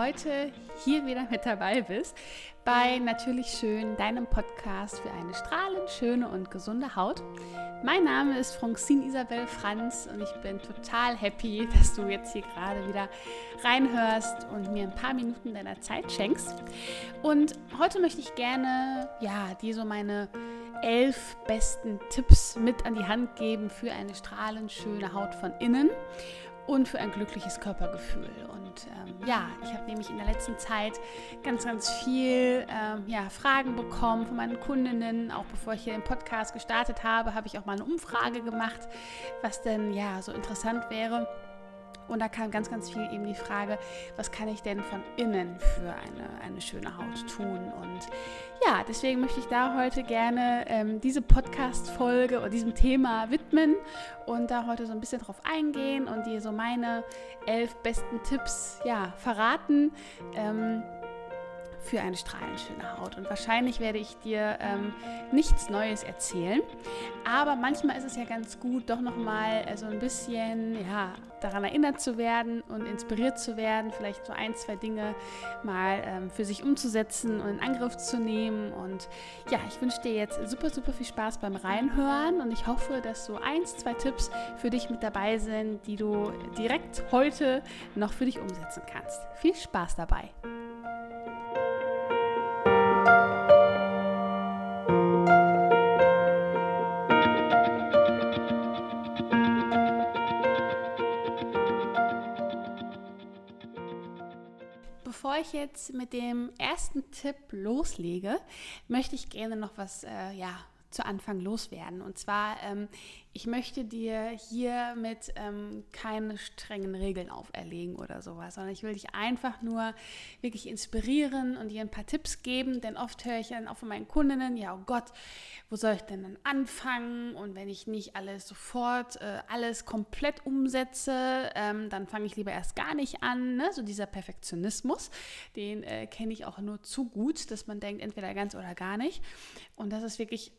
heute hier wieder mit dabei bist bei Natürlich Schön, deinem Podcast für eine strahlend schöne und gesunde Haut. Mein Name ist Francine Isabel Franz und ich bin total happy, dass du jetzt hier gerade wieder reinhörst und mir ein paar Minuten deiner Zeit schenkst. Und heute möchte ich gerne, ja, dir so meine elf besten Tipps mit an die Hand geben für eine strahlend schöne Haut von innen und für ein glückliches Körpergefühl. Und ähm, ja, ich habe nämlich in der letzten Zeit ganz, ganz viel ähm, ja, Fragen bekommen von meinen Kundinnen. Auch bevor ich hier den Podcast gestartet habe, habe ich auch mal eine Umfrage gemacht, was denn ja so interessant wäre. Und da kam ganz, ganz viel eben die Frage, was kann ich denn von innen für eine, eine schöne Haut tun? Und ja, deswegen möchte ich da heute gerne ähm, diese Podcast-Folge oder diesem Thema widmen und da heute so ein bisschen drauf eingehen und dir so meine elf besten Tipps ja, verraten. Ähm, für eine strahlend schöne Haut. Und wahrscheinlich werde ich dir ähm, nichts Neues erzählen, aber manchmal ist es ja ganz gut, doch nochmal äh, so ein bisschen ja, daran erinnert zu werden und inspiriert zu werden, vielleicht so ein, zwei Dinge mal ähm, für sich umzusetzen und in Angriff zu nehmen. Und ja, ich wünsche dir jetzt super, super viel Spaß beim Reinhören und ich hoffe, dass so eins, zwei Tipps für dich mit dabei sind, die du direkt heute noch für dich umsetzen kannst. Viel Spaß dabei! Jetzt mit dem ersten Tipp loslege, möchte ich gerne noch was äh, ja, zu Anfang loswerden. Und zwar, ähm, ich möchte dir hiermit ähm, keine strengen Regeln auferlegen oder sowas, sondern ich will dich einfach nur wirklich inspirieren und dir ein paar Tipps geben, denn oft höre ich dann auch von meinen Kundinnen, ja, oh Gott, wo soll ich denn dann anfangen? Und wenn ich nicht alles sofort, äh, alles komplett umsetze, ähm, dann fange ich lieber erst gar nicht an. Ne? So dieser Perfektionismus, den äh, kenne ich auch nur zu gut, dass man denkt, entweder ganz oder gar nicht. Und das ist wirklich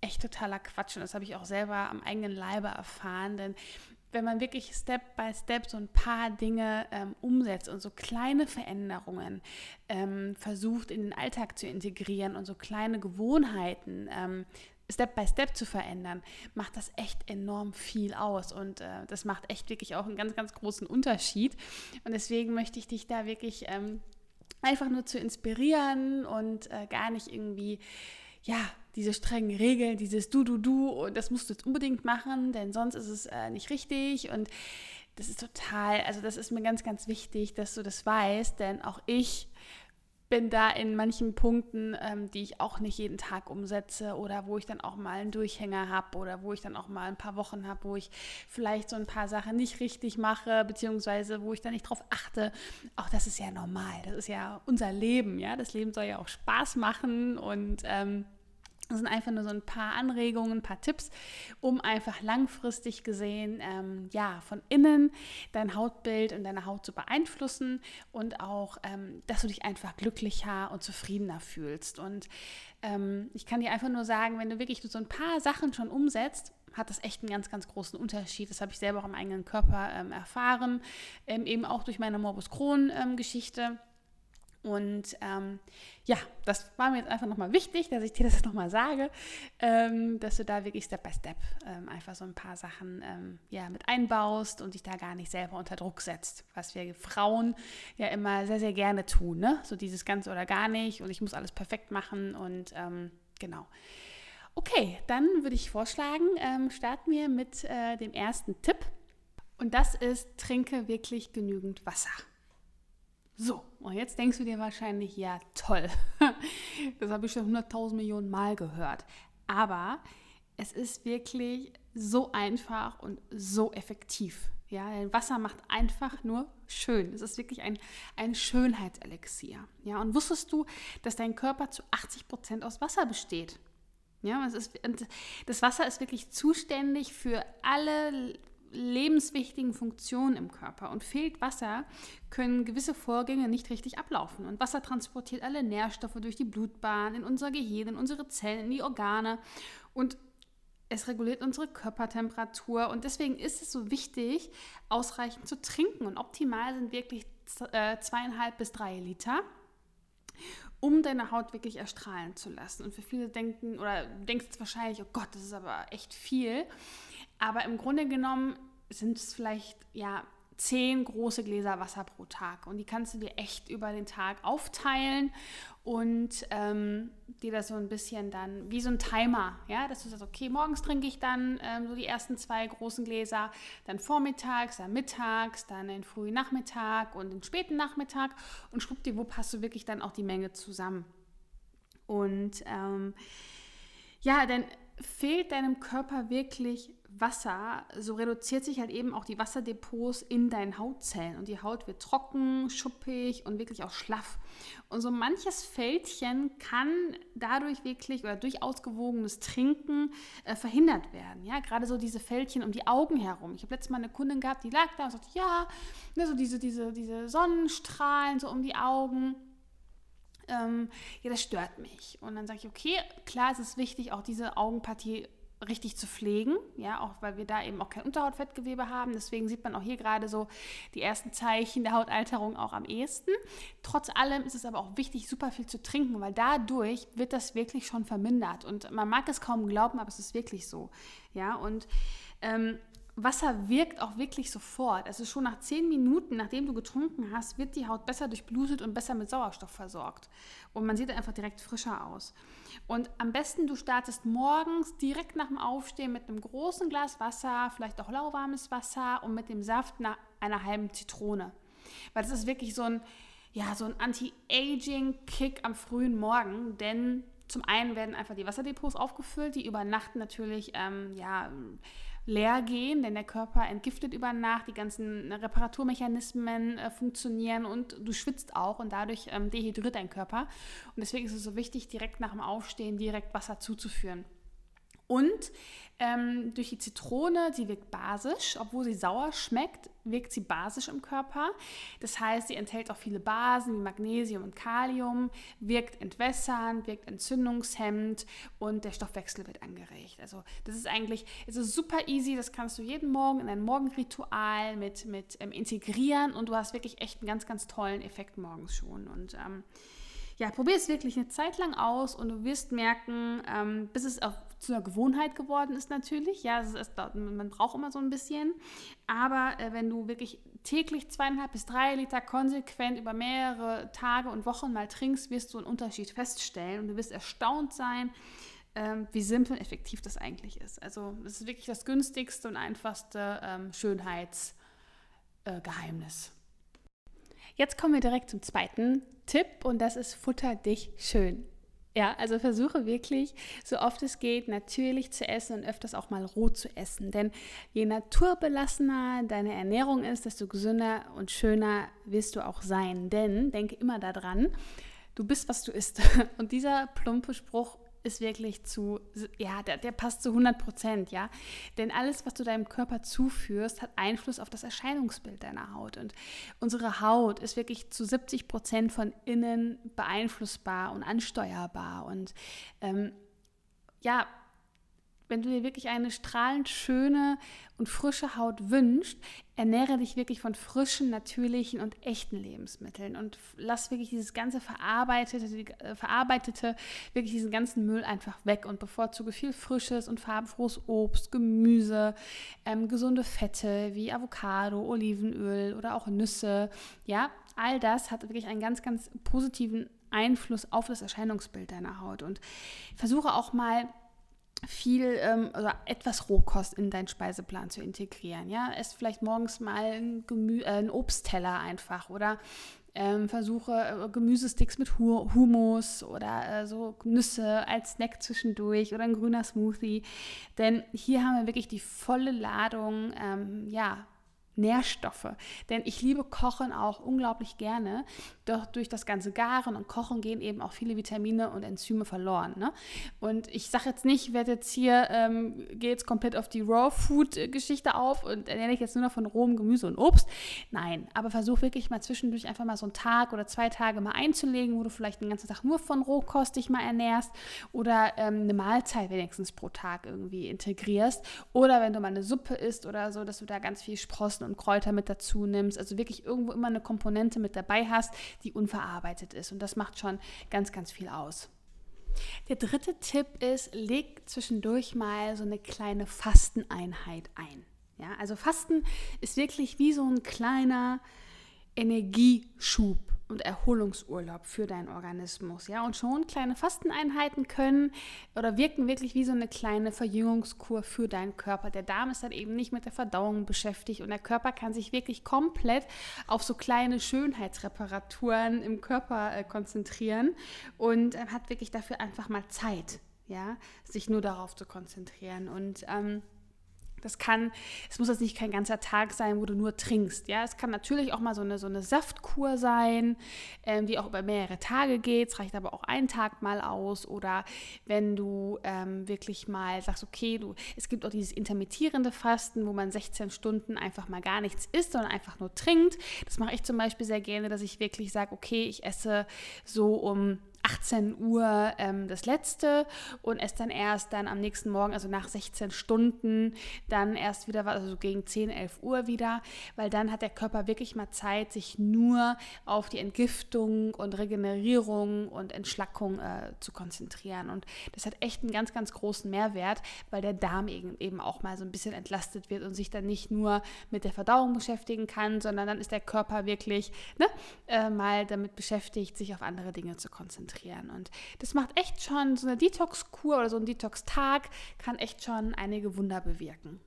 echt totaler Quatsch und das habe ich auch selber am eigenen Leibe erfahren, denn wenn man wirklich Step by Step so ein paar Dinge ähm, umsetzt und so kleine Veränderungen ähm, versucht in den Alltag zu integrieren und so kleine Gewohnheiten ähm, Step by Step zu verändern, macht das echt enorm viel aus und äh, das macht echt wirklich auch einen ganz, ganz großen Unterschied. Und deswegen möchte ich dich da wirklich ähm, einfach nur zu inspirieren und äh, gar nicht irgendwie ja, diese strengen Regeln, dieses Du, Du, Du und das musst du jetzt unbedingt machen, denn sonst ist es äh, nicht richtig und das ist total, also das ist mir ganz, ganz wichtig, dass du das weißt, denn auch ich bin da in manchen Punkten, ähm, die ich auch nicht jeden Tag umsetze oder wo ich dann auch mal einen Durchhänger habe oder wo ich dann auch mal ein paar Wochen habe, wo ich vielleicht so ein paar Sachen nicht richtig mache, beziehungsweise wo ich dann nicht drauf achte. Auch das ist ja normal. Das ist ja unser Leben, ja. Das Leben soll ja auch Spaß machen und ähm, das sind einfach nur so ein paar Anregungen, ein paar Tipps, um einfach langfristig gesehen, ähm, ja, von innen dein Hautbild und deine Haut zu beeinflussen und auch, ähm, dass du dich einfach glücklicher und zufriedener fühlst. Und ähm, ich kann dir einfach nur sagen, wenn du wirklich so ein paar Sachen schon umsetzt, hat das echt einen ganz, ganz großen Unterschied. Das habe ich selber auch im eigenen Körper ähm, erfahren, ähm, eben auch durch meine Morbus Crohn-Geschichte. Und ähm, ja, das war mir jetzt einfach nochmal wichtig, dass ich dir das nochmal sage, ähm, dass du da wirklich Step by Step ähm, einfach so ein paar Sachen ähm, ja, mit einbaust und dich da gar nicht selber unter Druck setzt, was wir Frauen ja immer sehr, sehr gerne tun. Ne? So dieses ganz oder gar nicht und ich muss alles perfekt machen und ähm, genau. Okay, dann würde ich vorschlagen, ähm, starten wir mit äh, dem ersten Tipp. Und das ist, trinke wirklich genügend Wasser. So, und jetzt denkst du dir wahrscheinlich, ja toll, das habe ich schon 100.000 Millionen Mal gehört. Aber es ist wirklich so einfach und so effektiv. Ja, denn Wasser macht einfach nur schön. Es ist wirklich ein, ein Schönheitselixier. Ja, und wusstest du, dass dein Körper zu 80 Prozent aus Wasser besteht? Ja, es ist, das Wasser ist wirklich zuständig für alle lebenswichtigen Funktionen im Körper. Und fehlt Wasser, können gewisse Vorgänge nicht richtig ablaufen. Und Wasser transportiert alle Nährstoffe durch die Blutbahn, in unser Gehirn, in unsere Zellen, in die Organe. Und es reguliert unsere Körpertemperatur und deswegen ist es so wichtig, ausreichend zu trinken. Und optimal sind wirklich äh, zweieinhalb bis drei Liter, um deine Haut wirklich erstrahlen zu lassen. Und für viele denken oder denkst du wahrscheinlich, oh Gott, das ist aber echt viel. Aber im Grunde genommen sind es vielleicht ja zehn große Gläser Wasser pro Tag. Und die kannst du dir echt über den Tag aufteilen und ähm, dir das so ein bisschen dann wie so ein Timer, ja, dass du sagst, okay, morgens trinke ich dann ähm, so die ersten zwei großen Gläser, dann vormittags, dann mittags, dann den frühen Nachmittag und den späten Nachmittag und schwuppdiwupp hast du wirklich dann auch die Menge zusammen. Und ähm, ja, dann fehlt deinem Körper wirklich Wasser, so reduziert sich halt eben auch die Wasserdepots in deinen Hautzellen und die Haut wird trocken, schuppig und wirklich auch schlaff. Und so manches Fältchen kann dadurch wirklich oder durch ausgewogenes Trinken äh, verhindert werden. Ja, gerade so diese Fältchen um die Augen herum. Ich habe letztes Mal eine Kundin gehabt, die lag da und sagte, ja, ne, so diese, diese, diese Sonnenstrahlen so um die Augen ähm, ja, das stört mich. Und dann sage ich, okay, klar, es ist wichtig, auch diese Augenpartie richtig zu pflegen, ja, auch weil wir da eben auch kein Unterhautfettgewebe haben. Deswegen sieht man auch hier gerade so die ersten Zeichen der Hautalterung auch am ehesten. Trotz allem ist es aber auch wichtig, super viel zu trinken, weil dadurch wird das wirklich schon vermindert. Und man mag es kaum glauben, aber es ist wirklich so, ja. Und ähm, Wasser wirkt auch wirklich sofort. Also schon nach zehn Minuten, nachdem du getrunken hast, wird die Haut besser durchblutet und besser mit Sauerstoff versorgt. Und man sieht einfach direkt frischer aus. Und am besten, du startest morgens direkt nach dem Aufstehen mit einem großen Glas Wasser, vielleicht auch lauwarmes Wasser und mit dem Saft einer halben Zitrone. Weil das ist wirklich so ein, ja, so ein Anti-Aging-Kick am frühen Morgen, denn zum einen werden einfach die Wasserdepots aufgefüllt, die über Nacht natürlich, ähm, ja, leer gehen, denn der Körper entgiftet über Nacht, die ganzen Reparaturmechanismen äh, funktionieren und du schwitzt auch und dadurch ähm, dehydriert dein Körper. Und deswegen ist es so wichtig, direkt nach dem Aufstehen direkt Wasser zuzuführen. Und ähm, durch die Zitrone, sie wirkt basisch, obwohl sie sauer schmeckt, wirkt sie basisch im Körper. Das heißt, sie enthält auch viele Basen wie Magnesium und Kalium, wirkt entwässernd, wirkt entzündungshemmend und der Stoffwechsel wird angeregt. Also das ist eigentlich, es ist super easy, das kannst du jeden Morgen in ein Morgenritual mit, mit ähm, integrieren und du hast wirklich echt einen ganz, ganz tollen Effekt morgens schon. Und ähm, ja, probier es wirklich eine Zeit lang aus und du wirst merken, ähm, bis es auf, zu einer Gewohnheit geworden ist natürlich. Ja, es ist, man braucht immer so ein bisschen. Aber äh, wenn du wirklich täglich zweieinhalb bis drei Liter konsequent über mehrere Tage und Wochen mal trinkst, wirst du einen Unterschied feststellen und du wirst erstaunt sein, ähm, wie simpel und effektiv das eigentlich ist. Also es ist wirklich das günstigste und einfachste ähm, Schönheitsgeheimnis. Äh, Jetzt kommen wir direkt zum zweiten Tipp und das ist Futter dich schön. Ja, also versuche wirklich, so oft es geht, natürlich zu essen und öfters auch mal roh zu essen. Denn je naturbelassener deine Ernährung ist, desto gesünder und schöner wirst du auch sein. Denn denke immer daran, du bist, was du isst. Und dieser plumpe Spruch ist wirklich zu, ja, der, der passt zu 100 Prozent, ja. Denn alles, was du deinem Körper zuführst, hat Einfluss auf das Erscheinungsbild deiner Haut. Und unsere Haut ist wirklich zu 70 Prozent von innen beeinflussbar und ansteuerbar. Und ähm, ja, wenn du dir wirklich eine strahlend schöne und frische Haut wünschst, ernähre dich wirklich von frischen, natürlichen und echten Lebensmitteln und lass wirklich dieses ganze verarbeitete, äh, verarbeitete, wirklich diesen ganzen Müll einfach weg und bevorzuge viel frisches und farbenfrohes Obst, Gemüse, ähm, gesunde Fette wie Avocado, Olivenöl oder auch Nüsse. Ja, all das hat wirklich einen ganz, ganz positiven Einfluss auf das Erscheinungsbild deiner Haut und versuche auch mal viel ähm, oder etwas Rohkost in deinen Speiseplan zu integrieren. Ja, ess vielleicht morgens mal ein Gemü äh, einen Obstteller einfach oder ähm, versuche äh, Gemüsesticks mit Humus oder äh, so Nüsse als Snack zwischendurch oder ein grüner Smoothie. Denn hier haben wir wirklich die volle Ladung, ähm, ja, Nährstoffe. Denn ich liebe Kochen auch unglaublich gerne. Doch durch das ganze Garen und Kochen gehen eben auch viele Vitamine und Enzyme verloren. Ne? Und ich sage jetzt nicht, ich werde jetzt hier, ähm, gehe jetzt komplett auf die Raw-Food-Geschichte auf und ernähre ich jetzt nur noch von rohem Gemüse und Obst. Nein, aber versuch wirklich mal zwischendurch einfach mal so einen Tag oder zwei Tage mal einzulegen, wo du vielleicht den ganzen Tag nur von Rohkost dich mal ernährst oder ähm, eine Mahlzeit wenigstens pro Tag irgendwie integrierst. Oder wenn du mal eine Suppe isst oder so, dass du da ganz viel Sprossen und Kräuter mit dazu nimmst. Also wirklich irgendwo immer eine Komponente mit dabei hast, die unverarbeitet ist. Und das macht schon ganz, ganz viel aus. Der dritte Tipp ist, leg zwischendurch mal so eine kleine Fasteneinheit ein. Ja, also Fasten ist wirklich wie so ein kleiner Energieschub und Erholungsurlaub für deinen Organismus. Ja, und schon kleine Fasteneinheiten können oder wirken wirklich wie so eine kleine Verjüngungskur für deinen Körper. Der Darm ist dann eben nicht mit der Verdauung beschäftigt und der Körper kann sich wirklich komplett auf so kleine Schönheitsreparaturen im Körper äh, konzentrieren und äh, hat wirklich dafür einfach mal Zeit, ja, sich nur darauf zu konzentrieren und ähm, das kann, es muss jetzt nicht kein ganzer Tag sein, wo du nur trinkst. Ja, es kann natürlich auch mal so eine, so eine Saftkur sein, ähm, die auch über mehrere Tage geht. Es reicht aber auch einen Tag mal aus. Oder wenn du ähm, wirklich mal sagst, okay, du, es gibt auch dieses intermittierende Fasten, wo man 16 Stunden einfach mal gar nichts isst, sondern einfach nur trinkt. Das mache ich zum Beispiel sehr gerne, dass ich wirklich sage, okay, ich esse so um 18 Uhr ähm, das letzte und esse dann erst dann am nächsten Morgen, also nach 16 Stunden, dann erst wieder, also gegen 10, 11 Uhr wieder, weil dann hat der Körper wirklich mal Zeit, sich nur auf die Entgiftung und Regenerierung und Entschlackung äh, zu konzentrieren. Und das hat echt einen ganz, ganz großen Mehrwert, weil der Darm eben, eben auch mal so ein bisschen entlastet wird und sich dann nicht nur mit der Verdauung beschäftigen kann, sondern dann ist der Körper wirklich ne, äh, mal damit beschäftigt, sich auf andere Dinge zu konzentrieren konzentrieren. Und das macht echt schon, so eine Detox-Kur oder so ein Detox-Tag kann echt schon einige Wunder bewirken.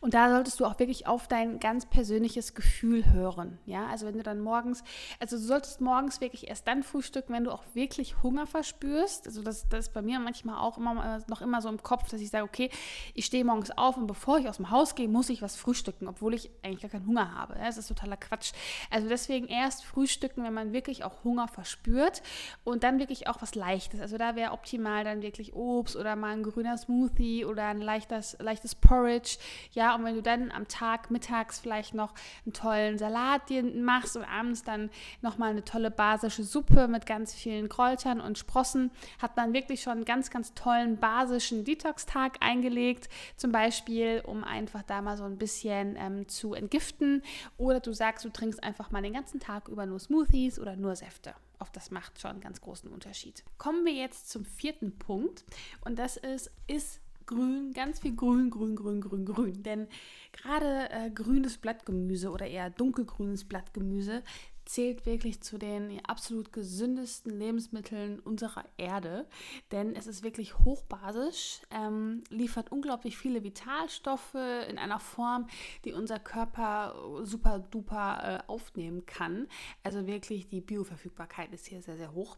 Und da solltest du auch wirklich auf dein ganz persönliches Gefühl hören. Ja, also wenn du dann morgens, also du solltest morgens wirklich erst dann frühstücken, wenn du auch wirklich Hunger verspürst. Also das, das ist bei mir manchmal auch immer noch immer so im Kopf, dass ich sage, okay, ich stehe morgens auf und bevor ich aus dem Haus gehe, muss ich was frühstücken, obwohl ich eigentlich gar keinen Hunger habe. Das ist totaler Quatsch. Also deswegen erst frühstücken, wenn man wirklich auch Hunger verspürt und dann wirklich auch was Leichtes. Also da wäre optimal dann wirklich Obst oder mal ein grüner Smoothie oder ein leichtes, leichtes Porridge. Ja, und wenn du dann am Tag mittags vielleicht noch einen tollen Salat machst und abends dann nochmal eine tolle basische Suppe mit ganz vielen Kräutern und Sprossen, hat man wirklich schon einen ganz, ganz tollen basischen Detox-Tag eingelegt. Zum Beispiel, um einfach da mal so ein bisschen ähm, zu entgiften. Oder du sagst, du trinkst einfach mal den ganzen Tag über nur Smoothies oder nur Säfte. Auch das macht schon einen ganz großen Unterschied. Kommen wir jetzt zum vierten Punkt und das ist, ist grün, ganz viel grün, grün, grün, grün, grün. Denn gerade äh, grünes Blattgemüse oder eher dunkelgrünes Blattgemüse zählt wirklich zu den absolut gesündesten Lebensmitteln unserer Erde, denn es ist wirklich hochbasisch, ähm, liefert unglaublich viele Vitalstoffe in einer Form, die unser Körper super duper äh, aufnehmen kann. Also wirklich die Bioverfügbarkeit ist hier sehr, sehr hoch.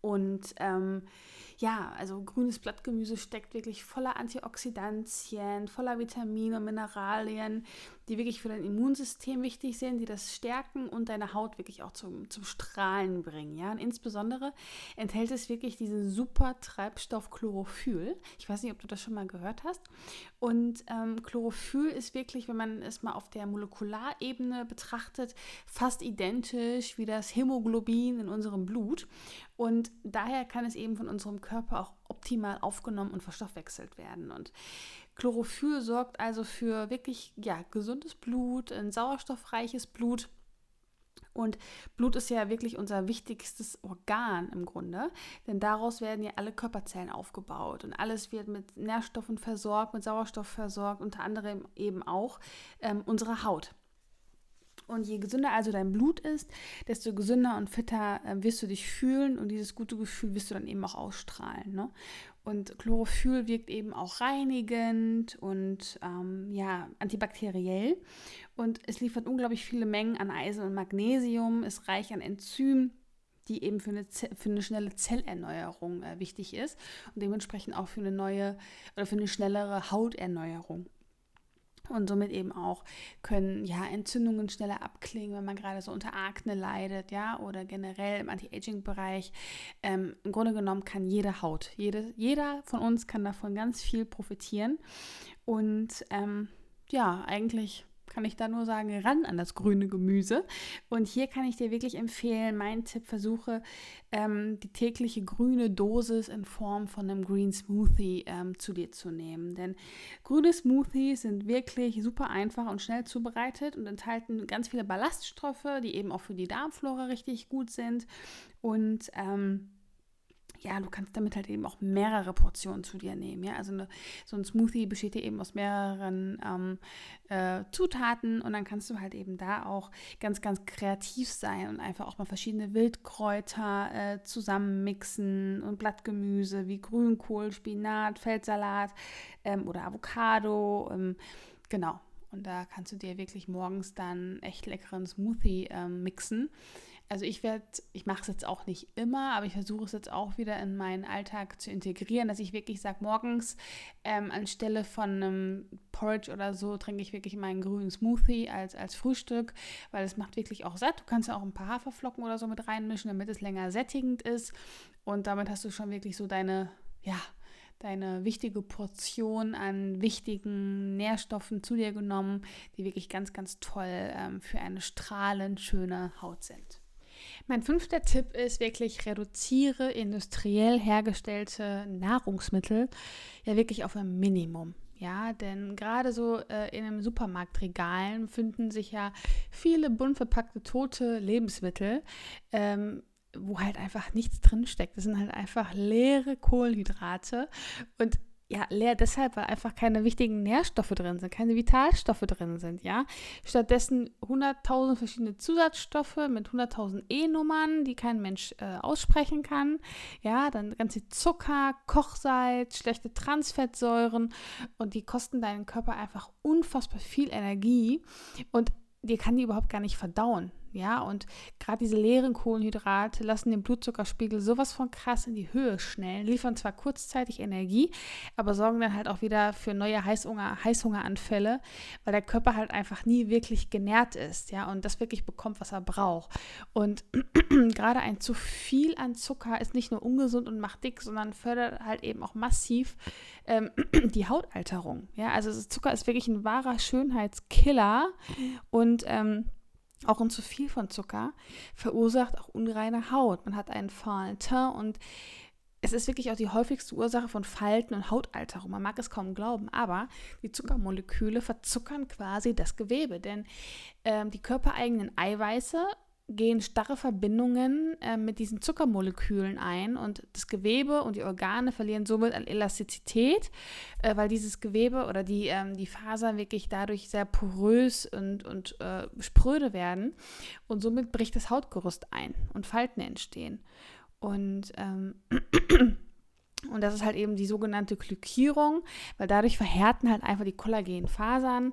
Und ähm, ja, also grünes Blattgemüse steckt wirklich voller Antioxidantien, voller Vitamine und Mineralien, die wirklich für dein Immunsystem wichtig sind, die das stärken und deine Haut wirklich auch zum, zum Strahlen bringen. Ja? Und insbesondere enthält es wirklich diesen super Treibstoff Chlorophyll. Ich weiß nicht, ob du das schon mal gehört hast. Und ähm, Chlorophyll ist wirklich, wenn man es mal auf der Molekularebene betrachtet, fast identisch wie das Hämoglobin in unserem Blut. Und daher kann es eben von unserem Körper auch optimal aufgenommen und verstoffwechselt werden. Und Chlorophyll sorgt also für wirklich ja, gesundes Blut, ein sauerstoffreiches Blut. Und Blut ist ja wirklich unser wichtigstes Organ im Grunde, denn daraus werden ja alle Körperzellen aufgebaut und alles wird mit Nährstoffen versorgt, mit Sauerstoff versorgt, unter anderem eben auch ähm, unsere Haut. Und je gesünder also dein Blut ist, desto gesünder und fitter äh, wirst du dich fühlen und dieses gute Gefühl wirst du dann eben auch ausstrahlen. Ne? Und Chlorophyll wirkt eben auch reinigend und ähm, ja, antibakteriell. Und es liefert unglaublich viele Mengen an Eisen und Magnesium, ist reich an Enzymen die eben für eine, für eine schnelle Zellerneuerung äh, wichtig ist und dementsprechend auch für eine neue oder für eine schnellere Hauterneuerung. Und somit eben auch können ja Entzündungen schneller abklingen, wenn man gerade so unter Akne leidet, ja, oder generell im Anti-Aging-Bereich. Ähm, Im Grunde genommen kann jede Haut, jede, jeder von uns kann davon ganz viel profitieren. Und ähm, ja, eigentlich kann ich da nur sagen, ran an das grüne Gemüse. Und hier kann ich dir wirklich empfehlen, mein Tipp, versuche ähm, die tägliche grüne Dosis in Form von einem Green Smoothie ähm, zu dir zu nehmen. Denn grüne Smoothies sind wirklich super einfach und schnell zubereitet und enthalten ganz viele Ballaststoffe, die eben auch für die Darmflora richtig gut sind. Und ähm, ja, du kannst damit halt eben auch mehrere Portionen zu dir nehmen. Ja? Also eine, so ein Smoothie besteht ja eben aus mehreren ähm, äh, Zutaten und dann kannst du halt eben da auch ganz, ganz kreativ sein und einfach auch mal verschiedene Wildkräuter äh, zusammenmixen und Blattgemüse wie Grünkohl, Spinat, Feldsalat ähm, oder Avocado. Ähm, genau. Und da kannst du dir wirklich morgens dann echt leckeren Smoothie ähm, mixen also ich werde, ich mache es jetzt auch nicht immer, aber ich versuche es jetzt auch wieder in meinen Alltag zu integrieren, dass ich wirklich sage, morgens ähm, anstelle von einem Porridge oder so trinke ich wirklich meinen grünen Smoothie als, als Frühstück, weil es macht wirklich auch satt. Du kannst ja auch ein paar Haferflocken oder so mit reinmischen, damit es länger sättigend ist. Und damit hast du schon wirklich so deine, ja, deine wichtige Portion an wichtigen Nährstoffen zu dir genommen, die wirklich ganz, ganz toll ähm, für eine strahlend schöne Haut sind. Mein fünfter Tipp ist wirklich, reduziere industriell hergestellte Nahrungsmittel ja wirklich auf ein Minimum. Ja, denn gerade so äh, in den Supermarktregalen finden sich ja viele bunt verpackte tote Lebensmittel, ähm, wo halt einfach nichts drinsteckt. Das sind halt einfach leere Kohlenhydrate. Und ja, leer deshalb, weil einfach keine wichtigen Nährstoffe drin sind, keine Vitalstoffe drin sind, ja. Stattdessen 100.000 verschiedene Zusatzstoffe mit 100.000 E-Nummern, die kein Mensch äh, aussprechen kann, ja. Dann ganz viel Zucker, Kochsalz, schlechte Transfettsäuren und die kosten deinen Körper einfach unfassbar viel Energie und dir kann die überhaupt gar nicht verdauen. Ja, und gerade diese leeren Kohlenhydrate lassen den Blutzuckerspiegel sowas von krass in die Höhe schnellen, liefern zwar kurzzeitig Energie, aber sorgen dann halt auch wieder für neue Heißhunger, Heißhungeranfälle, weil der Körper halt einfach nie wirklich genährt ist, ja, und das wirklich bekommt, was er braucht. Und gerade ein zu viel an Zucker ist nicht nur ungesund und macht dick, sondern fördert halt eben auch massiv ähm, die Hautalterung. Ja, also Zucker ist wirklich ein wahrer Schönheitskiller und ähm, auch ein zu viel von Zucker verursacht auch unreine Haut. Man hat einen fahlen Teint und es ist wirklich auch die häufigste Ursache von Falten und Hautalterung. Man mag es kaum glauben, aber die Zuckermoleküle verzuckern quasi das Gewebe, denn ähm, die körpereigenen Eiweiße gehen starre Verbindungen äh, mit diesen Zuckermolekülen ein und das Gewebe und die Organe verlieren somit an Elastizität, äh, weil dieses Gewebe oder die, ähm, die Fasern wirklich dadurch sehr porös und, und äh, spröde werden und somit bricht das Hautgerüst ein und Falten entstehen. Und ähm, Und das ist halt eben die sogenannte Glykierung, weil dadurch verhärten halt einfach die Kollagenfasern.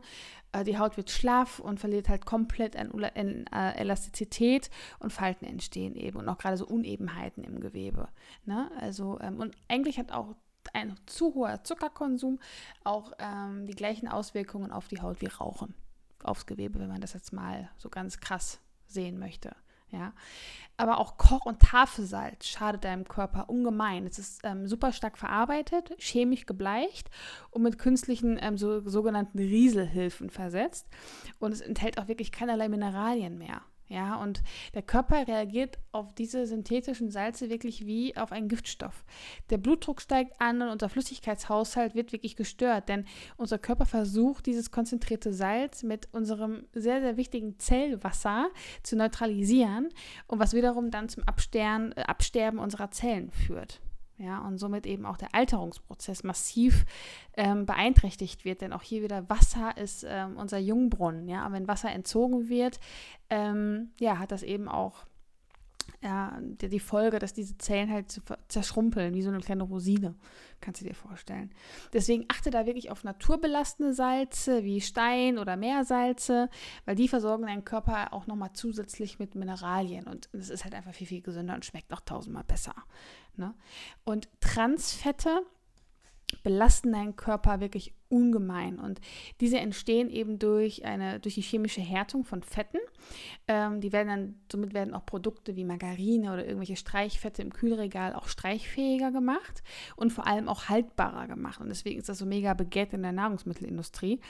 Äh, die Haut wird schlaff und verliert halt komplett an äh, Elastizität und Falten entstehen eben und auch gerade so Unebenheiten im Gewebe. Ne? Also, ähm, und eigentlich hat auch ein zu hoher Zuckerkonsum auch ähm, die gleichen Auswirkungen auf die Haut wie Rauchen, aufs Gewebe, wenn man das jetzt mal so ganz krass sehen möchte. Ja. Aber auch Koch- und Tafelsalz schadet deinem Körper ungemein. Es ist ähm, super stark verarbeitet, chemisch gebleicht und mit künstlichen ähm, so, sogenannten Rieselhilfen versetzt. Und es enthält auch wirklich keinerlei Mineralien mehr. Ja, und der Körper reagiert auf diese synthetischen Salze wirklich wie auf einen Giftstoff. Der Blutdruck steigt an und unser Flüssigkeitshaushalt wird wirklich gestört, denn unser Körper versucht, dieses konzentrierte Salz mit unserem sehr, sehr wichtigen Zellwasser zu neutralisieren und was wiederum dann zum Absterben, äh, Absterben unserer Zellen führt ja, und somit eben auch der Alterungsprozess massiv ähm, beeinträchtigt wird, denn auch hier wieder Wasser ist ähm, unser Jungbrunnen, ja, und wenn Wasser entzogen wird, ähm, ja, hat das eben auch ja, die, Folge, dass diese Zellen halt zerschrumpeln, wie so eine kleine Rosine, kannst du dir vorstellen. Deswegen achte da wirklich auf naturbelastende Salze wie Stein oder Meersalze, weil die versorgen deinen Körper auch nochmal zusätzlich mit Mineralien und es ist halt einfach viel, viel gesünder und schmeckt auch tausendmal besser. Ne? Und Transfette belasten deinen Körper wirklich ungemein. Und diese entstehen eben durch eine, durch die chemische Härtung von Fetten. Ähm, die werden dann, somit werden auch Produkte wie Margarine oder irgendwelche Streichfette im Kühlregal auch streichfähiger gemacht und vor allem auch haltbarer gemacht. Und deswegen ist das so mega begehrt in der Nahrungsmittelindustrie.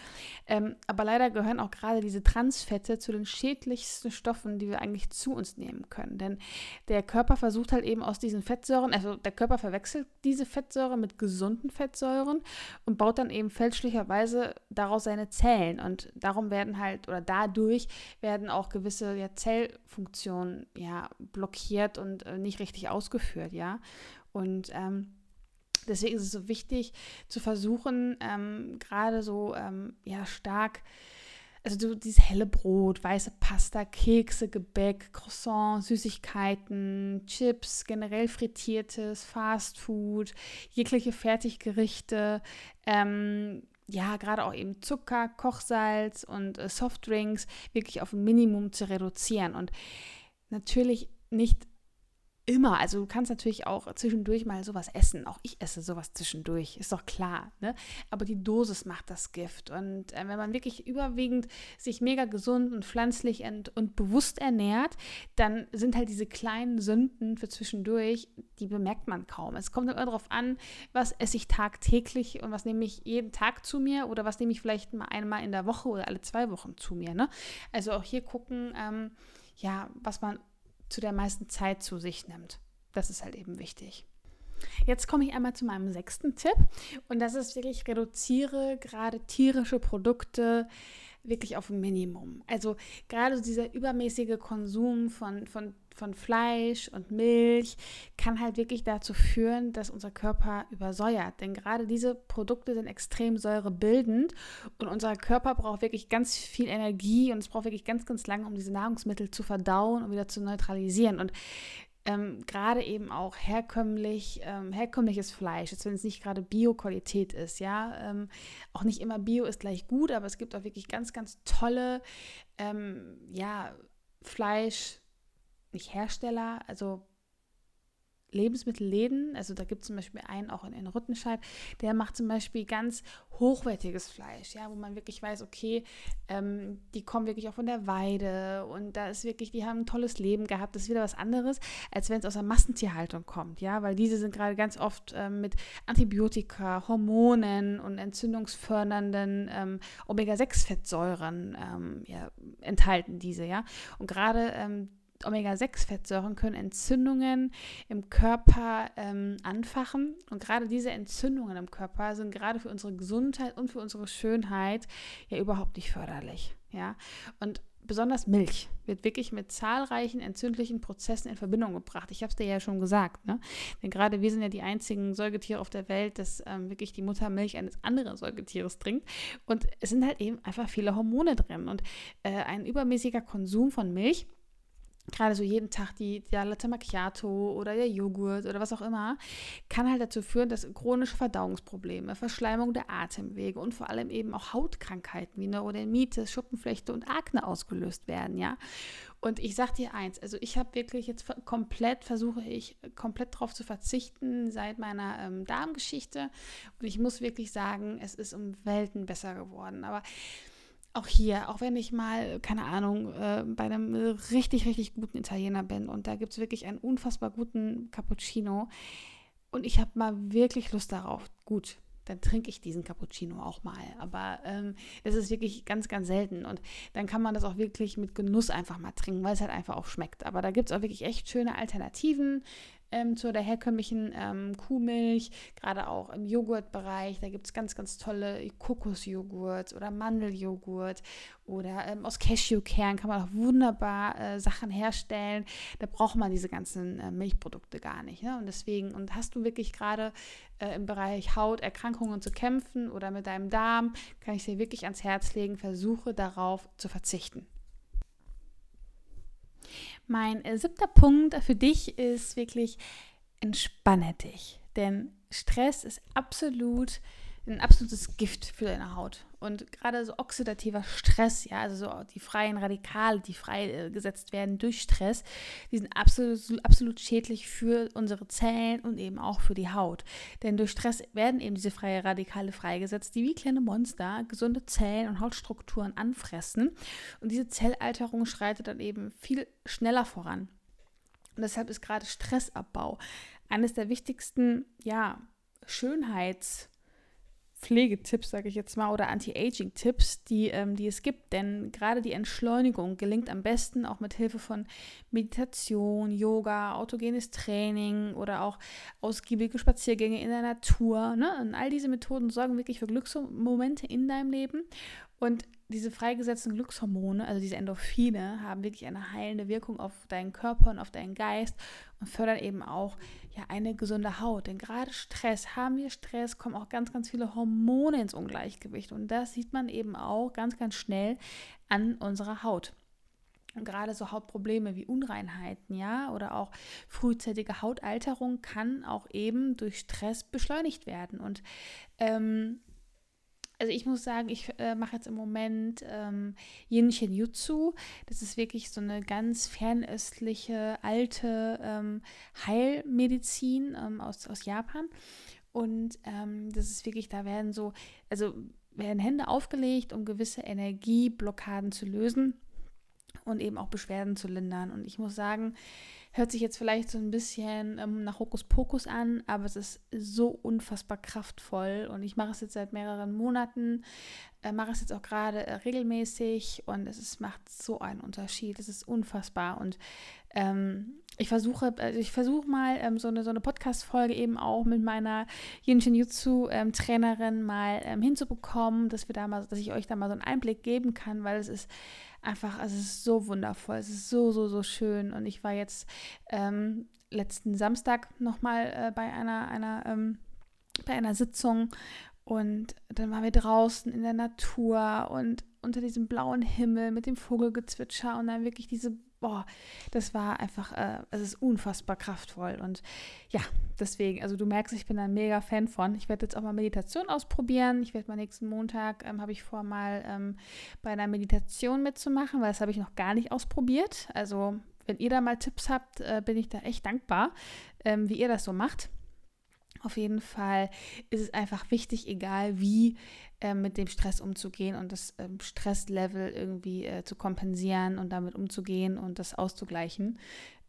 Ähm, aber leider gehören auch gerade diese Transfette zu den schädlichsten Stoffen, die wir eigentlich zu uns nehmen können. Denn der Körper versucht halt eben aus diesen Fettsäuren, also der Körper verwechselt diese Fettsäure mit gesunden Fettsäuren und baut dann eben fälschlicherweise daraus seine Zellen. Und darum werden halt, oder dadurch werden auch gewisse ja, Zellfunktionen ja blockiert und äh, nicht richtig ausgeführt, ja. Und ähm, deswegen ist es so wichtig zu versuchen, ähm, gerade so ähm, ja stark also du, dieses helle Brot, weiße Pasta, Kekse, Gebäck, Croissants, Süßigkeiten, Chips, generell frittiertes, Fastfood, jegliche Fertiggerichte, ähm, ja, gerade auch eben Zucker, Kochsalz und äh, Softdrinks wirklich auf ein Minimum zu reduzieren. Und natürlich nicht immer. Also du kannst natürlich auch zwischendurch mal sowas essen. Auch ich esse sowas zwischendurch, ist doch klar. Ne? Aber die Dosis macht das Gift. Und äh, wenn man wirklich überwiegend sich mega gesund und pflanzlich und, und bewusst ernährt, dann sind halt diese kleinen Sünden für zwischendurch, die bemerkt man kaum. Es kommt immer darauf an, was esse ich tagtäglich und was nehme ich jeden Tag zu mir oder was nehme ich vielleicht mal einmal in der Woche oder alle zwei Wochen zu mir. Ne? Also auch hier gucken, ähm, ja, was man zu der meisten Zeit zu sich nimmt. Das ist halt eben wichtig. Jetzt komme ich einmal zu meinem sechsten Tipp und das ist wirklich, reduziere gerade tierische Produkte wirklich auf ein Minimum. Also gerade dieser übermäßige Konsum von, von, von Fleisch und Milch kann halt wirklich dazu führen, dass unser Körper übersäuert. Denn gerade diese Produkte sind extrem säurebildend und unser Körper braucht wirklich ganz viel Energie und es braucht wirklich ganz, ganz lange, um diese Nahrungsmittel zu verdauen und wieder zu neutralisieren. Und ähm, gerade eben auch herkömmlich, ähm, herkömmliches Fleisch, jetzt wenn es nicht gerade Bio-Qualität ist, ja, ähm, auch nicht immer Bio ist gleich gut, aber es gibt auch wirklich ganz, ganz tolle, ähm, ja, Fleisch, nicht Hersteller, also Lebensmittelläden, also da gibt es zum Beispiel einen auch in, in Rüttenscheid, der macht zum Beispiel ganz hochwertiges Fleisch, ja, wo man wirklich weiß, okay, ähm, die kommen wirklich auch von der Weide und da ist wirklich, die haben ein tolles Leben gehabt. Das ist wieder was anderes, als wenn es aus der Massentierhaltung kommt, ja, weil diese sind gerade ganz oft ähm, mit Antibiotika, Hormonen und entzündungsfördernden ähm, Omega-6-Fettsäuren ähm, ja, enthalten diese, ja. Und gerade ähm, Omega-6-Fettsäuren können Entzündungen im Körper ähm, anfachen. Und gerade diese Entzündungen im Körper sind gerade für unsere Gesundheit und für unsere Schönheit ja überhaupt nicht förderlich. Ja? Und besonders Milch wird wirklich mit zahlreichen entzündlichen Prozessen in Verbindung gebracht. Ich habe es dir ja schon gesagt. Ne? Denn gerade wir sind ja die einzigen Säugetiere auf der Welt, das ähm, wirklich die Muttermilch eines anderen Säugetieres trinkt. Und es sind halt eben einfach viele Hormone drin. Und äh, ein übermäßiger Konsum von Milch gerade so jeden Tag die, der Latte Macchiato oder der Joghurt oder was auch immer, kann halt dazu führen, dass chronische Verdauungsprobleme, Verschleimung der Atemwege und vor allem eben auch Hautkrankheiten wie Neurodermitis, Schuppenflechte und Akne ausgelöst werden, ja. Und ich sag dir eins, also ich habe wirklich jetzt komplett, versuche ich komplett darauf zu verzichten seit meiner ähm, Darmgeschichte und ich muss wirklich sagen, es ist um Welten besser geworden, aber auch hier, auch wenn ich mal, keine Ahnung, äh, bei einem richtig, richtig guten Italiener bin und da gibt es wirklich einen unfassbar guten Cappuccino und ich habe mal wirklich Lust darauf, gut, dann trinke ich diesen Cappuccino auch mal. Aber ähm, das ist wirklich ganz, ganz selten. Und dann kann man das auch wirklich mit Genuss einfach mal trinken, weil es halt einfach auch schmeckt. Aber da gibt es auch wirklich echt schöne Alternativen ähm, zu der herkömmlichen ähm, Kuhmilch, gerade auch im Joghurtbereich. Da gibt es ganz, ganz tolle Kokosjoghurt oder Mandeljoghurt oder ähm, aus Cashewkern kann man auch wunderbar äh, Sachen herstellen. Da braucht man diese ganzen äh, Milchprodukte gar nicht. Ne? Und deswegen, und hast du wirklich gerade äh, im Bereich Hauterkrankungen zu kämpfen oder mit deinem Darm, kann ich dir wirklich ans Herz legen, versuche darauf zu verzichten. Mein äh, siebter Punkt für dich ist wirklich, entspanne dich. Denn Stress ist absolut ein absolutes Gift für deine Haut. Und gerade so oxidativer Stress, ja, also so die freien Radikale, die freigesetzt werden durch Stress, die sind absolut, absolut schädlich für unsere Zellen und eben auch für die Haut. Denn durch Stress werden eben diese freien Radikale freigesetzt, die wie kleine Monster gesunde Zellen und Hautstrukturen anfressen. Und diese Zellalterung schreitet dann eben viel schneller voran. Und deshalb ist gerade Stressabbau eines der wichtigsten, ja, Schönheits- Pflegetipps, sage ich jetzt mal, oder Anti-Aging-Tipps, die, ähm, die es gibt. Denn gerade die Entschleunigung gelingt am besten auch mit Hilfe von Meditation, Yoga, autogenes Training oder auch ausgiebige Spaziergänge in der Natur. Ne? Und all diese Methoden sorgen wirklich für Glücksmomente in deinem Leben. Und diese freigesetzten Glückshormone, also diese Endorphine, haben wirklich eine heilende Wirkung auf deinen Körper und auf deinen Geist und fördern eben auch ja eine gesunde Haut. Denn gerade Stress, haben wir Stress, kommen auch ganz, ganz viele Hormone ins Ungleichgewicht. Und das sieht man eben auch ganz, ganz schnell an unserer Haut. Und gerade so Hautprobleme wie Unreinheiten, ja, oder auch frühzeitige Hautalterung kann auch eben durch Stress beschleunigt werden. Und ähm, also ich muss sagen, ich äh, mache jetzt im Moment ähm, Yin-Shin Jutsu. Das ist wirklich so eine ganz fernöstliche, alte ähm, Heilmedizin ähm, aus, aus Japan. Und ähm, das ist wirklich, da werden so, also werden Hände aufgelegt, um gewisse Energieblockaden zu lösen und eben auch Beschwerden zu lindern. Und ich muss sagen, Hört sich jetzt vielleicht so ein bisschen ähm, nach Hokuspokus an, aber es ist so unfassbar kraftvoll und ich mache es jetzt seit mehreren Monaten, äh, mache es jetzt auch gerade äh, regelmäßig und es ist, macht so einen Unterschied. Es ist unfassbar und ähm, ich versuche, also ich versuche mal ähm, so eine, so eine Podcast-Folge eben auch mit meiner Yinshin Jutsu ähm, mal ähm, hinzubekommen, dass wir da mal, dass ich euch da mal so einen Einblick geben kann, weil es ist einfach, also es ist so wundervoll, es ist so, so, so schön. Und ich war jetzt ähm, letzten Samstag nochmal äh, bei einer, einer, ähm, bei einer Sitzung und dann waren wir draußen in der Natur und unter diesem blauen Himmel mit dem Vogelgezwitscher und dann wirklich diese boah, das war einfach, äh, es ist unfassbar kraftvoll. Und ja, deswegen, also du merkst, ich bin ein mega Fan von. Ich werde jetzt auch mal Meditation ausprobieren. Ich werde mal nächsten Montag, ähm, habe ich vor, mal ähm, bei einer Meditation mitzumachen, weil das habe ich noch gar nicht ausprobiert. Also wenn ihr da mal Tipps habt, äh, bin ich da echt dankbar, ähm, wie ihr das so macht. Auf jeden Fall ist es einfach wichtig, egal wie äh, mit dem Stress umzugehen und das ähm, Stresslevel irgendwie äh, zu kompensieren und damit umzugehen und das auszugleichen.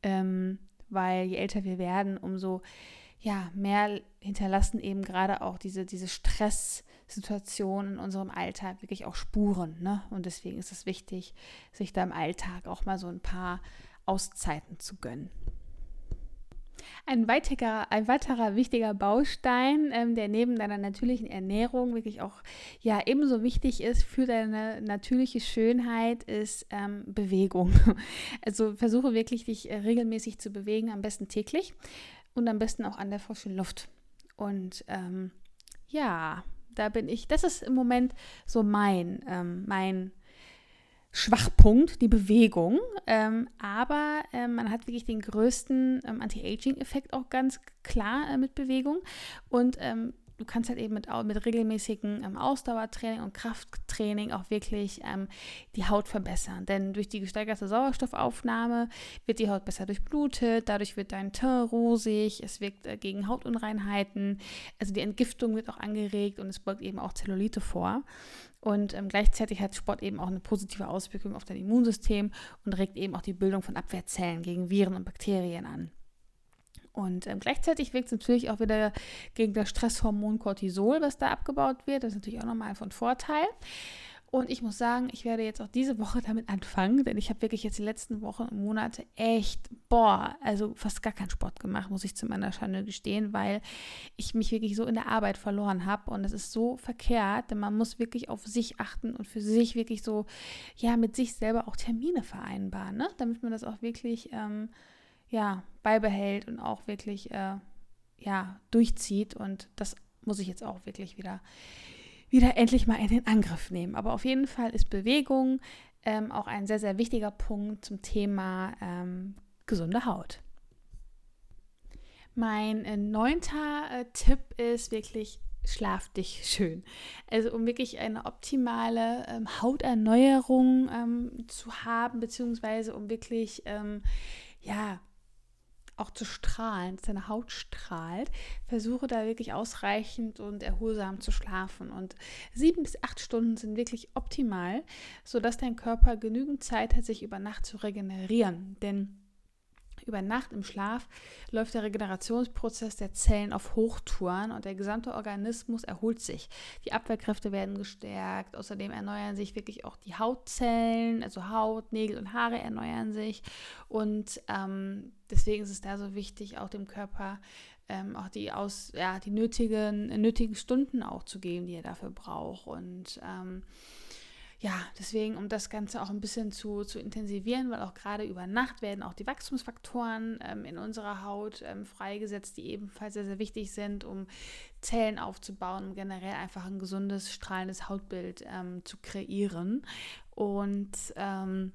Ähm, weil je älter wir werden, umso ja, mehr hinterlassen eben gerade auch diese, diese Stresssituationen in unserem Alltag wirklich auch Spuren. Ne? Und deswegen ist es wichtig, sich da im Alltag auch mal so ein paar Auszeiten zu gönnen. Ein weiterer, ein weiterer wichtiger Baustein, ähm, der neben deiner natürlichen Ernährung wirklich auch ja ebenso wichtig ist für deine natürliche Schönheit, ist ähm, Bewegung. Also versuche wirklich dich äh, regelmäßig zu bewegen, am besten täglich und am besten auch an der frischen Luft. Und ähm, ja, da bin ich, das ist im Moment so mein, ähm, mein Schwachpunkt, die Bewegung. Ähm, aber ähm, man hat wirklich den größten ähm, Anti-Aging-Effekt auch ganz klar äh, mit Bewegung. Und ähm, du kannst halt eben mit, mit regelmäßigen ähm, Ausdauertraining und Krafttraining auch wirklich ähm, die Haut verbessern. Denn durch die gesteigerte Sauerstoffaufnahme wird die Haut besser durchblutet, dadurch wird dein Teint rosig, es wirkt äh, gegen Hautunreinheiten, also die Entgiftung wird auch angeregt und es beugt eben auch Zellulite vor. Und ähm, gleichzeitig hat Sport eben auch eine positive Auswirkung auf dein Immunsystem und regt eben auch die Bildung von Abwehrzellen gegen Viren und Bakterien an. Und ähm, gleichzeitig wirkt es natürlich auch wieder gegen das Stresshormon Cortisol, was da abgebaut wird. Das ist natürlich auch nochmal von Vorteil. Und ich muss sagen, ich werde jetzt auch diese Woche damit anfangen, denn ich habe wirklich jetzt die letzten Wochen und Monate echt, boah, also fast gar keinen Sport gemacht, muss ich zu meiner Schande gestehen, weil ich mich wirklich so in der Arbeit verloren habe. Und es ist so verkehrt, denn man muss wirklich auf sich achten und für sich wirklich so, ja, mit sich selber auch Termine vereinbaren, ne? damit man das auch wirklich, ähm, ja, beibehält und auch wirklich, äh, ja, durchzieht. Und das muss ich jetzt auch wirklich wieder wieder endlich mal in den Angriff nehmen. Aber auf jeden Fall ist Bewegung ähm, auch ein sehr, sehr wichtiger Punkt zum Thema ähm, gesunde Haut. Mein äh, neunter äh, Tipp ist wirklich schlaf dich schön. Also um wirklich eine optimale ähm, Hauterneuerung ähm, zu haben, beziehungsweise um wirklich, ähm, ja, auch zu strahlen, dass deine Haut strahlt, versuche da wirklich ausreichend und erholsam zu schlafen. Und sieben bis acht Stunden sind wirklich optimal, sodass dein Körper genügend Zeit hat, sich über Nacht zu regenerieren. Denn über Nacht im Schlaf läuft der Regenerationsprozess der Zellen auf Hochtouren und der gesamte Organismus erholt sich. Die Abwehrkräfte werden gestärkt. Außerdem erneuern sich wirklich auch die Hautzellen, also Haut, Nägel und Haare erneuern sich. Und ähm, deswegen ist es da so wichtig, auch dem Körper ähm, auch die aus, ja, die nötigen, nötigen Stunden auch zu geben, die er dafür braucht. Und ähm, ja, deswegen, um das Ganze auch ein bisschen zu, zu intensivieren, weil auch gerade über Nacht werden auch die Wachstumsfaktoren ähm, in unserer Haut ähm, freigesetzt, die ebenfalls sehr, sehr wichtig sind, um Zellen aufzubauen, um generell einfach ein gesundes, strahlendes Hautbild ähm, zu kreieren. Und ähm,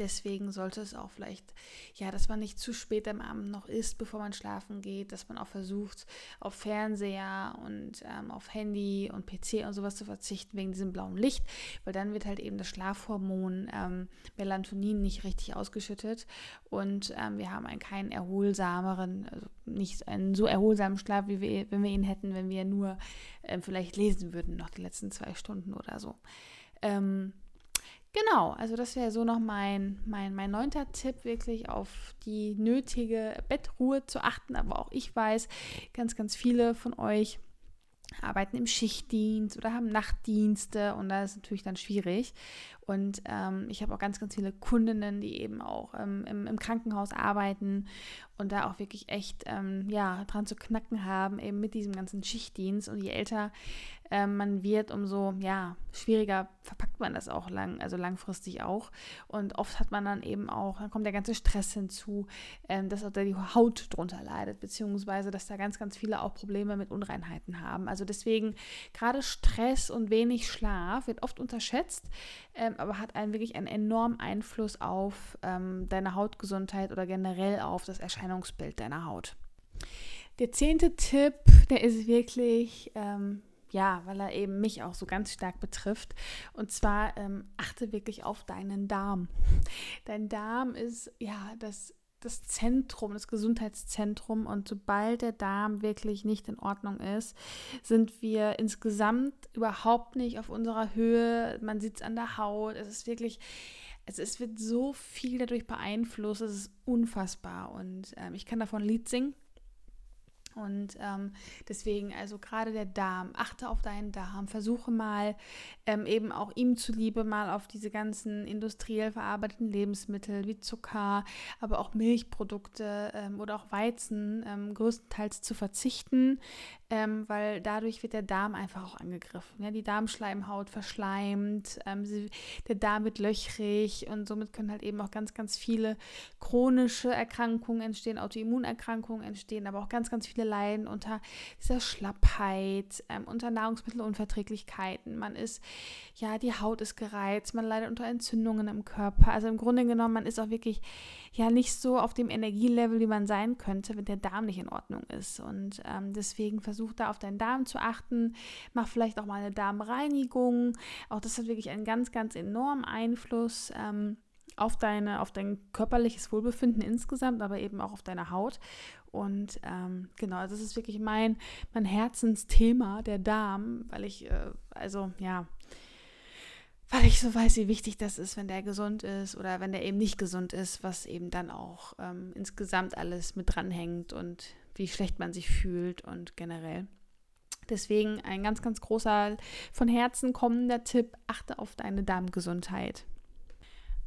Deswegen sollte es auch vielleicht, ja, dass man nicht zu spät am Abend noch isst, bevor man schlafen geht, dass man auch versucht, auf Fernseher und ähm, auf Handy und PC und sowas zu verzichten wegen diesem blauen Licht, weil dann wird halt eben das Schlafhormon ähm, Melatonin nicht richtig ausgeschüttet und ähm, wir haben einen keinen erholsameren, also nicht einen so erholsamen Schlaf, wie wir, wenn wir ihn hätten, wenn wir nur ähm, vielleicht lesen würden, noch die letzten zwei Stunden oder so. Ähm, Genau, also das wäre so noch mein, mein, mein neunter Tipp, wirklich auf die nötige Bettruhe zu achten. Aber auch ich weiß, ganz, ganz viele von euch arbeiten im Schichtdienst oder haben Nachtdienste und da ist natürlich dann schwierig. Und ähm, ich habe auch ganz, ganz viele Kundinnen, die eben auch ähm, im, im, Krankenhaus arbeiten und da auch wirklich echt ähm, ja, dran zu knacken haben, eben mit diesem ganzen Schichtdienst. Und je älter ähm, man wird, umso ja, schwieriger verpackt man das auch lang, also langfristig auch. Und oft hat man dann eben auch, dann kommt der ganze Stress hinzu, ähm, dass auch da die Haut drunter leidet, beziehungsweise dass da ganz, ganz viele auch Probleme mit Unreinheiten haben. Also deswegen gerade Stress und wenig Schlaf wird oft unterschätzt, ähm, aber hat einen wirklich einen enormen Einfluss auf ähm, deine Hautgesundheit oder generell auf das Erscheinungsbild deiner Haut. Der zehnte Tipp, der ist wirklich ähm, ja, weil er eben mich auch so ganz stark betrifft. Und zwar ähm, achte wirklich auf deinen Darm. Dein Darm ist ja das, das Zentrum, das Gesundheitszentrum. Und sobald der Darm wirklich nicht in Ordnung ist, sind wir insgesamt überhaupt nicht auf unserer Höhe. Man sieht es an der Haut. Es ist wirklich. Also es wird so viel dadurch beeinflusst, es ist unfassbar. Und ähm, ich kann davon ein Lied singen. Und ähm, deswegen, also gerade der Darm, achte auf deinen Darm, versuche mal ähm, eben auch ihm zuliebe mal auf diese ganzen industriell verarbeiteten Lebensmittel wie Zucker, aber auch Milchprodukte ähm, oder auch Weizen ähm, größtenteils zu verzichten, ähm, weil dadurch wird der Darm einfach auch angegriffen. Ja? Die Darmschleimhaut verschleimt, ähm, sie, der Darm wird löchrig und somit können halt eben auch ganz, ganz viele chronische Erkrankungen entstehen, Autoimmunerkrankungen entstehen, aber auch ganz, ganz viele leiden unter dieser Schlappheit, ähm, unter Nahrungsmittelunverträglichkeiten. Man ist, ja, die Haut ist gereizt, man leidet unter Entzündungen im Körper. Also im Grunde genommen, man ist auch wirklich ja nicht so auf dem Energielevel, wie man sein könnte, wenn der Darm nicht in Ordnung ist. Und ähm, deswegen versuch da auf deinen Darm zu achten. Mach vielleicht auch mal eine Darmreinigung. Auch das hat wirklich einen ganz, ganz enormen Einfluss. Ähm, auf, deine, auf dein körperliches Wohlbefinden insgesamt, aber eben auch auf deine Haut. Und ähm, genau, das ist wirklich mein, mein Herzensthema, der Darm, weil ich, äh, also ja, weil ich so weiß, wie wichtig das ist, wenn der gesund ist oder wenn der eben nicht gesund ist, was eben dann auch ähm, insgesamt alles mit dranhängt und wie schlecht man sich fühlt und generell. Deswegen ein ganz, ganz großer von Herzen kommender Tipp, achte auf deine Darmgesundheit.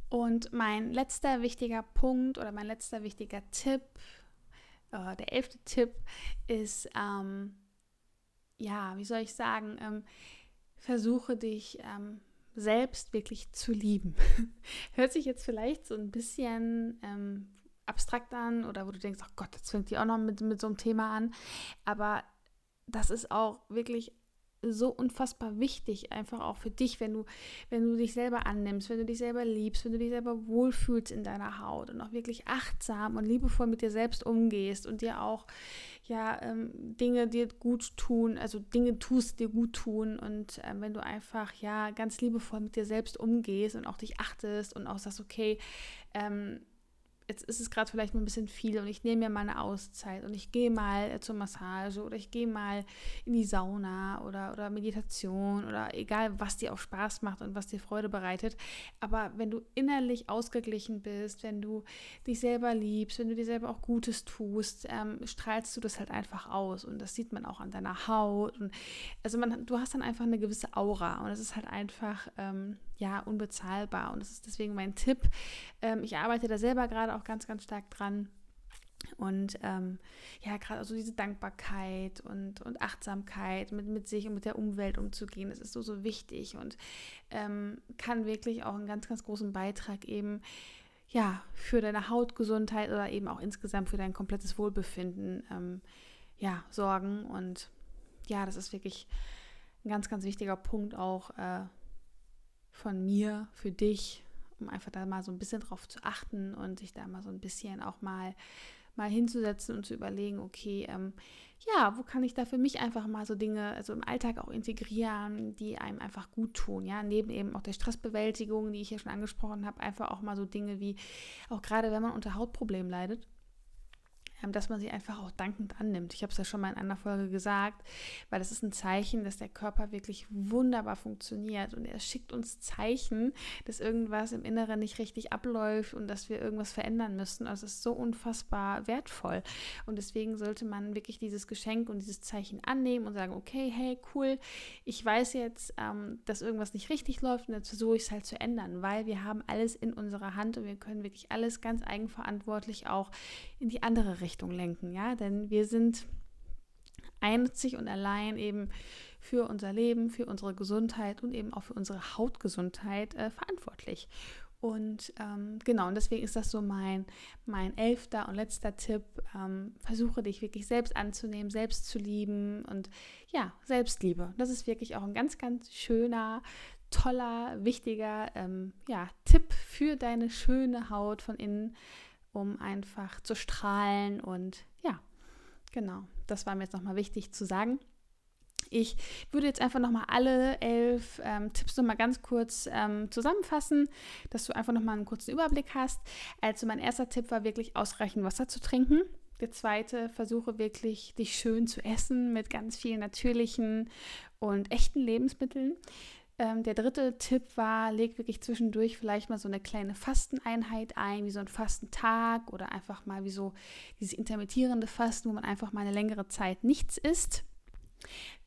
Und mein letzter wichtiger Punkt oder mein letzter wichtiger Tipp, äh, der elfte Tipp ist, ähm, ja, wie soll ich sagen, ähm, versuche dich ähm, selbst wirklich zu lieben. Hört sich jetzt vielleicht so ein bisschen ähm, abstrakt an oder wo du denkst, oh Gott, jetzt fängt die auch noch mit, mit so einem Thema an. Aber das ist auch wirklich so unfassbar wichtig, einfach auch für dich, wenn du, wenn du dich selber annimmst, wenn du dich selber liebst, wenn du dich selber wohlfühlst in deiner Haut und auch wirklich achtsam und liebevoll mit dir selbst umgehst und dir auch ja ähm, Dinge dir gut tun, also Dinge tust, dir gut tun und ähm, wenn du einfach ja ganz liebevoll mit dir selbst umgehst und auch dich achtest und auch sagst, okay, ähm, jetzt ist es gerade vielleicht mal ein bisschen viel und ich nehme mir mal eine Auszeit und ich gehe mal äh, zur Massage oder ich gehe mal in die Sauna oder, oder Meditation oder egal, was dir auch Spaß macht und was dir Freude bereitet. Aber wenn du innerlich ausgeglichen bist, wenn du dich selber liebst, wenn du dir selber auch Gutes tust, ähm, strahlst du das halt einfach aus und das sieht man auch an deiner Haut. Und also man, du hast dann einfach eine gewisse Aura und es ist halt einfach ähm, ja unbezahlbar und das ist deswegen mein Tipp. Ähm, ich arbeite da selber gerade auch ganz, ganz stark dran. Und ähm, ja, gerade also diese Dankbarkeit und, und Achtsamkeit mit, mit sich und mit der Umwelt umzugehen, das ist so, so wichtig und ähm, kann wirklich auch einen ganz, ganz großen Beitrag eben ja, für deine Hautgesundheit oder eben auch insgesamt für dein komplettes Wohlbefinden ähm, ja, sorgen. Und ja, das ist wirklich ein ganz, ganz wichtiger Punkt auch äh, von mir für dich, um einfach da mal so ein bisschen drauf zu achten und sich da mal so ein bisschen auch mal mal hinzusetzen und zu überlegen, okay, ähm, ja, wo kann ich da für mich einfach mal so Dinge, also im Alltag auch integrieren, die einem einfach gut tun, ja, neben eben auch der Stressbewältigung, die ich ja schon angesprochen habe, einfach auch mal so Dinge wie, auch gerade wenn man unter Hautproblemen leidet, dass man sie einfach auch dankend annimmt. Ich habe es ja schon mal in einer Folge gesagt, weil das ist ein Zeichen, dass der Körper wirklich wunderbar funktioniert und er schickt uns Zeichen, dass irgendwas im Inneren nicht richtig abläuft und dass wir irgendwas verändern müssen. Also es ist so unfassbar wertvoll und deswegen sollte man wirklich dieses Geschenk und dieses Zeichen annehmen und sagen, okay, hey, cool, ich weiß jetzt, ähm, dass irgendwas nicht richtig läuft und jetzt versuche ich es halt zu ändern, weil wir haben alles in unserer Hand und wir können wirklich alles ganz eigenverantwortlich auch in die andere Richtung Richtung lenken, ja, denn wir sind einzig und allein eben für unser Leben, für unsere Gesundheit und eben auch für unsere Hautgesundheit äh, verantwortlich. Und ähm, genau, und deswegen ist das so mein, mein elfter und letzter Tipp. Ähm, versuche dich wirklich selbst anzunehmen, selbst zu lieben und ja, Selbstliebe. Das ist wirklich auch ein ganz, ganz schöner, toller, wichtiger ähm, ja, Tipp für deine schöne Haut von innen um einfach zu strahlen. Und ja, genau, das war mir jetzt nochmal wichtig zu sagen. Ich würde jetzt einfach nochmal alle elf ähm, Tipps nochmal ganz kurz ähm, zusammenfassen, dass du einfach nochmal einen kurzen Überblick hast. Also mein erster Tipp war wirklich ausreichend Wasser zu trinken. Der zweite, versuche wirklich dich schön zu essen mit ganz vielen natürlichen und echten Lebensmitteln. Ähm, der dritte Tipp war, leg wirklich zwischendurch vielleicht mal so eine kleine Fasteneinheit ein, wie so ein Fastentag oder einfach mal wie so dieses intermittierende Fasten, wo man einfach mal eine längere Zeit nichts isst.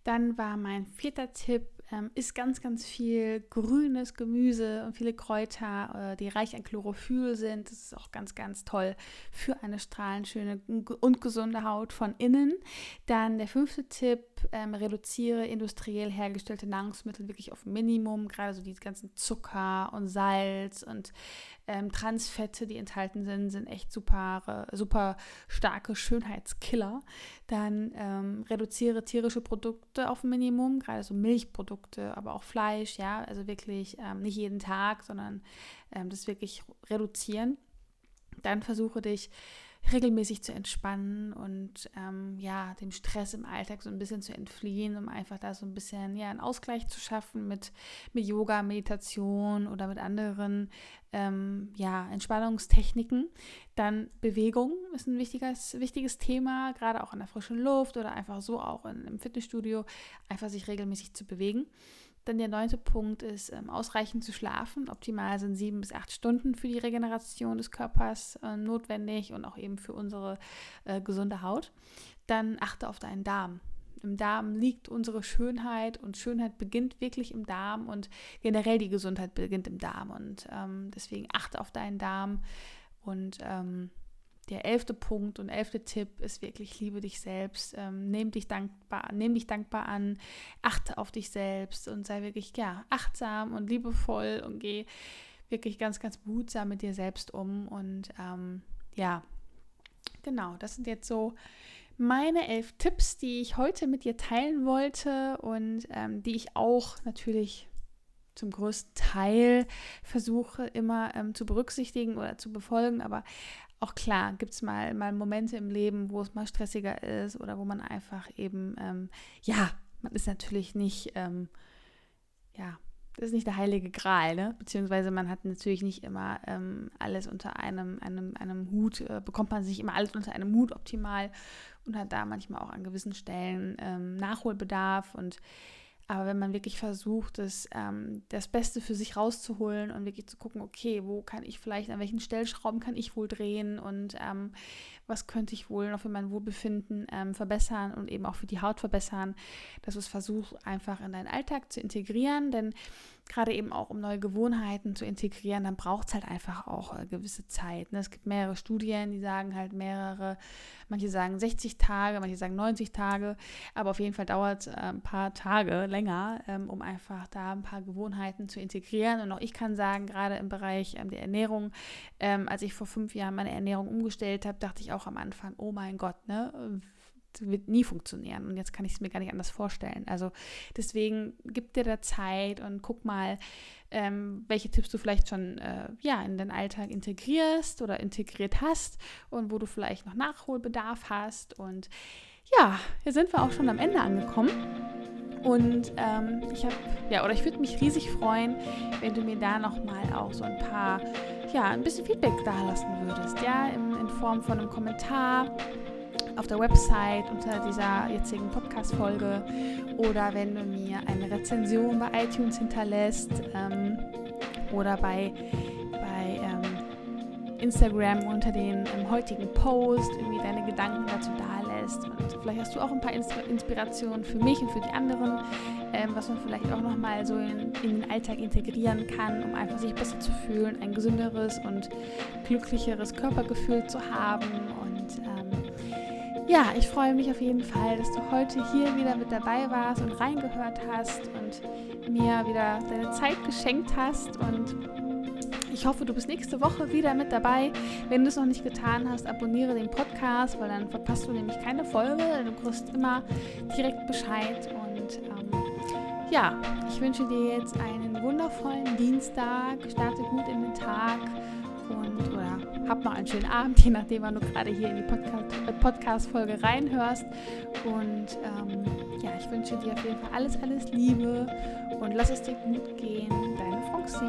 Dann war mein vierter Tipp, ähm, isst ganz, ganz viel grünes Gemüse und viele Kräuter, äh, die reich an Chlorophyll sind. Das ist auch ganz, ganz toll für eine strahlend schöne und gesunde Haut von innen. Dann der fünfte Tipp, ähm, reduziere industriell hergestellte Nahrungsmittel wirklich auf Minimum, gerade so die ganzen Zucker und Salz und ähm, Transfette, die enthalten sind, sind echt super, super starke Schönheitskiller. Dann ähm, reduziere tierische Produkte auf Minimum, gerade so Milchprodukte, aber auch Fleisch, ja, also wirklich ähm, nicht jeden Tag, sondern ähm, das wirklich reduzieren. Dann versuche dich regelmäßig zu entspannen und ähm, ja, dem Stress im Alltag so ein bisschen zu entfliehen, um einfach da so ein bisschen ja, einen Ausgleich zu schaffen mit, mit Yoga, Meditation oder mit anderen ähm, ja, Entspannungstechniken. Dann Bewegung ist ein wichtiges, wichtiges Thema, gerade auch in der frischen Luft oder einfach so auch in, im Fitnessstudio, einfach sich regelmäßig zu bewegen. Dann der neunte Punkt ist, ähm, ausreichend zu schlafen. Optimal sind sieben bis acht Stunden für die Regeneration des Körpers äh, notwendig und auch eben für unsere äh, gesunde Haut. Dann achte auf deinen Darm. Im Darm liegt unsere Schönheit und Schönheit beginnt wirklich im Darm und generell die Gesundheit beginnt im Darm. Und ähm, deswegen achte auf deinen Darm und ähm, der elfte Punkt und elfte Tipp ist wirklich, liebe dich selbst, ähm, nimm dich dankbar, nimm dich dankbar an, achte auf dich selbst und sei wirklich, ja, achtsam und liebevoll und geh wirklich ganz, ganz behutsam mit dir selbst um. Und ähm, ja, genau, das sind jetzt so meine elf Tipps, die ich heute mit dir teilen wollte und ähm, die ich auch natürlich zum größten Teil versuche immer ähm, zu berücksichtigen oder zu befolgen. Aber auch klar, gibt es mal, mal Momente im Leben, wo es mal stressiger ist oder wo man einfach eben, ähm, ja, man ist natürlich nicht, ähm, ja, das ist nicht der heilige Gral, ne? beziehungsweise man hat natürlich nicht immer ähm, alles unter einem, einem, einem Hut, äh, bekommt man sich immer alles unter einem Hut optimal und hat da manchmal auch an gewissen Stellen ähm, Nachholbedarf und aber wenn man wirklich versucht, das, ähm, das Beste für sich rauszuholen und wirklich zu gucken, okay, wo kann ich vielleicht, an welchen Stellschrauben kann ich wohl drehen und ähm, was könnte ich wohl noch für mein Wohlbefinden ähm, verbessern und eben auch für die Haut verbessern, dass du es versuchst, einfach in deinen Alltag zu integrieren, denn gerade eben auch um neue Gewohnheiten zu integrieren, dann braucht es halt einfach auch eine äh, gewisse Zeit. Ne? Es gibt mehrere Studien, die sagen halt mehrere, manche sagen 60 Tage, manche sagen 90 Tage, aber auf jeden Fall dauert es äh, ein paar Tage länger, ähm, um einfach da ein paar Gewohnheiten zu integrieren. Und auch ich kann sagen, gerade im Bereich ähm, der Ernährung, ähm, als ich vor fünf Jahren meine Ernährung umgestellt habe, dachte ich auch am Anfang, oh mein Gott, ne? Wird nie funktionieren. Und jetzt kann ich es mir gar nicht anders vorstellen. Also deswegen gib dir da Zeit und guck mal, ähm, welche Tipps du vielleicht schon äh, ja, in den Alltag integrierst oder integriert hast und wo du vielleicht noch Nachholbedarf hast. Und ja, hier sind wir auch schon am Ende angekommen. Und ähm, ich habe, ja, oder ich würde mich riesig freuen, wenn du mir da nochmal auch so ein paar, ja, ein bisschen Feedback da lassen würdest, ja, in, in Form von einem Kommentar auf der Website unter dieser jetzigen Podcast-Folge oder wenn du mir eine Rezension bei iTunes hinterlässt ähm, oder bei, bei ähm, Instagram unter den ähm, heutigen Post irgendwie deine Gedanken dazu dalässt. Und vielleicht hast du auch ein paar Inspirationen für mich und für die anderen, ähm, was man vielleicht auch nochmal so in, in den Alltag integrieren kann, um einfach sich besser zu fühlen, ein gesünderes und glücklicheres Körpergefühl zu haben ja, ich freue mich auf jeden Fall, dass du heute hier wieder mit dabei warst und reingehört hast und mir wieder deine Zeit geschenkt hast. Und ich hoffe, du bist nächste Woche wieder mit dabei. Wenn du es noch nicht getan hast, abonniere den Podcast, weil dann verpasst du nämlich keine Folge. Du kriegst immer direkt Bescheid. Und ähm, ja, ich wünsche dir jetzt einen wundervollen Dienstag. Starte gut in den Tag und oder hab noch einen schönen Abend, je nachdem, wann du gerade hier in die äh, Podcast-Folge reinhörst. Und ähm, ja, ich wünsche dir auf jeden Fall alles, alles Liebe und lass es dir gut gehen. Deine Foxy.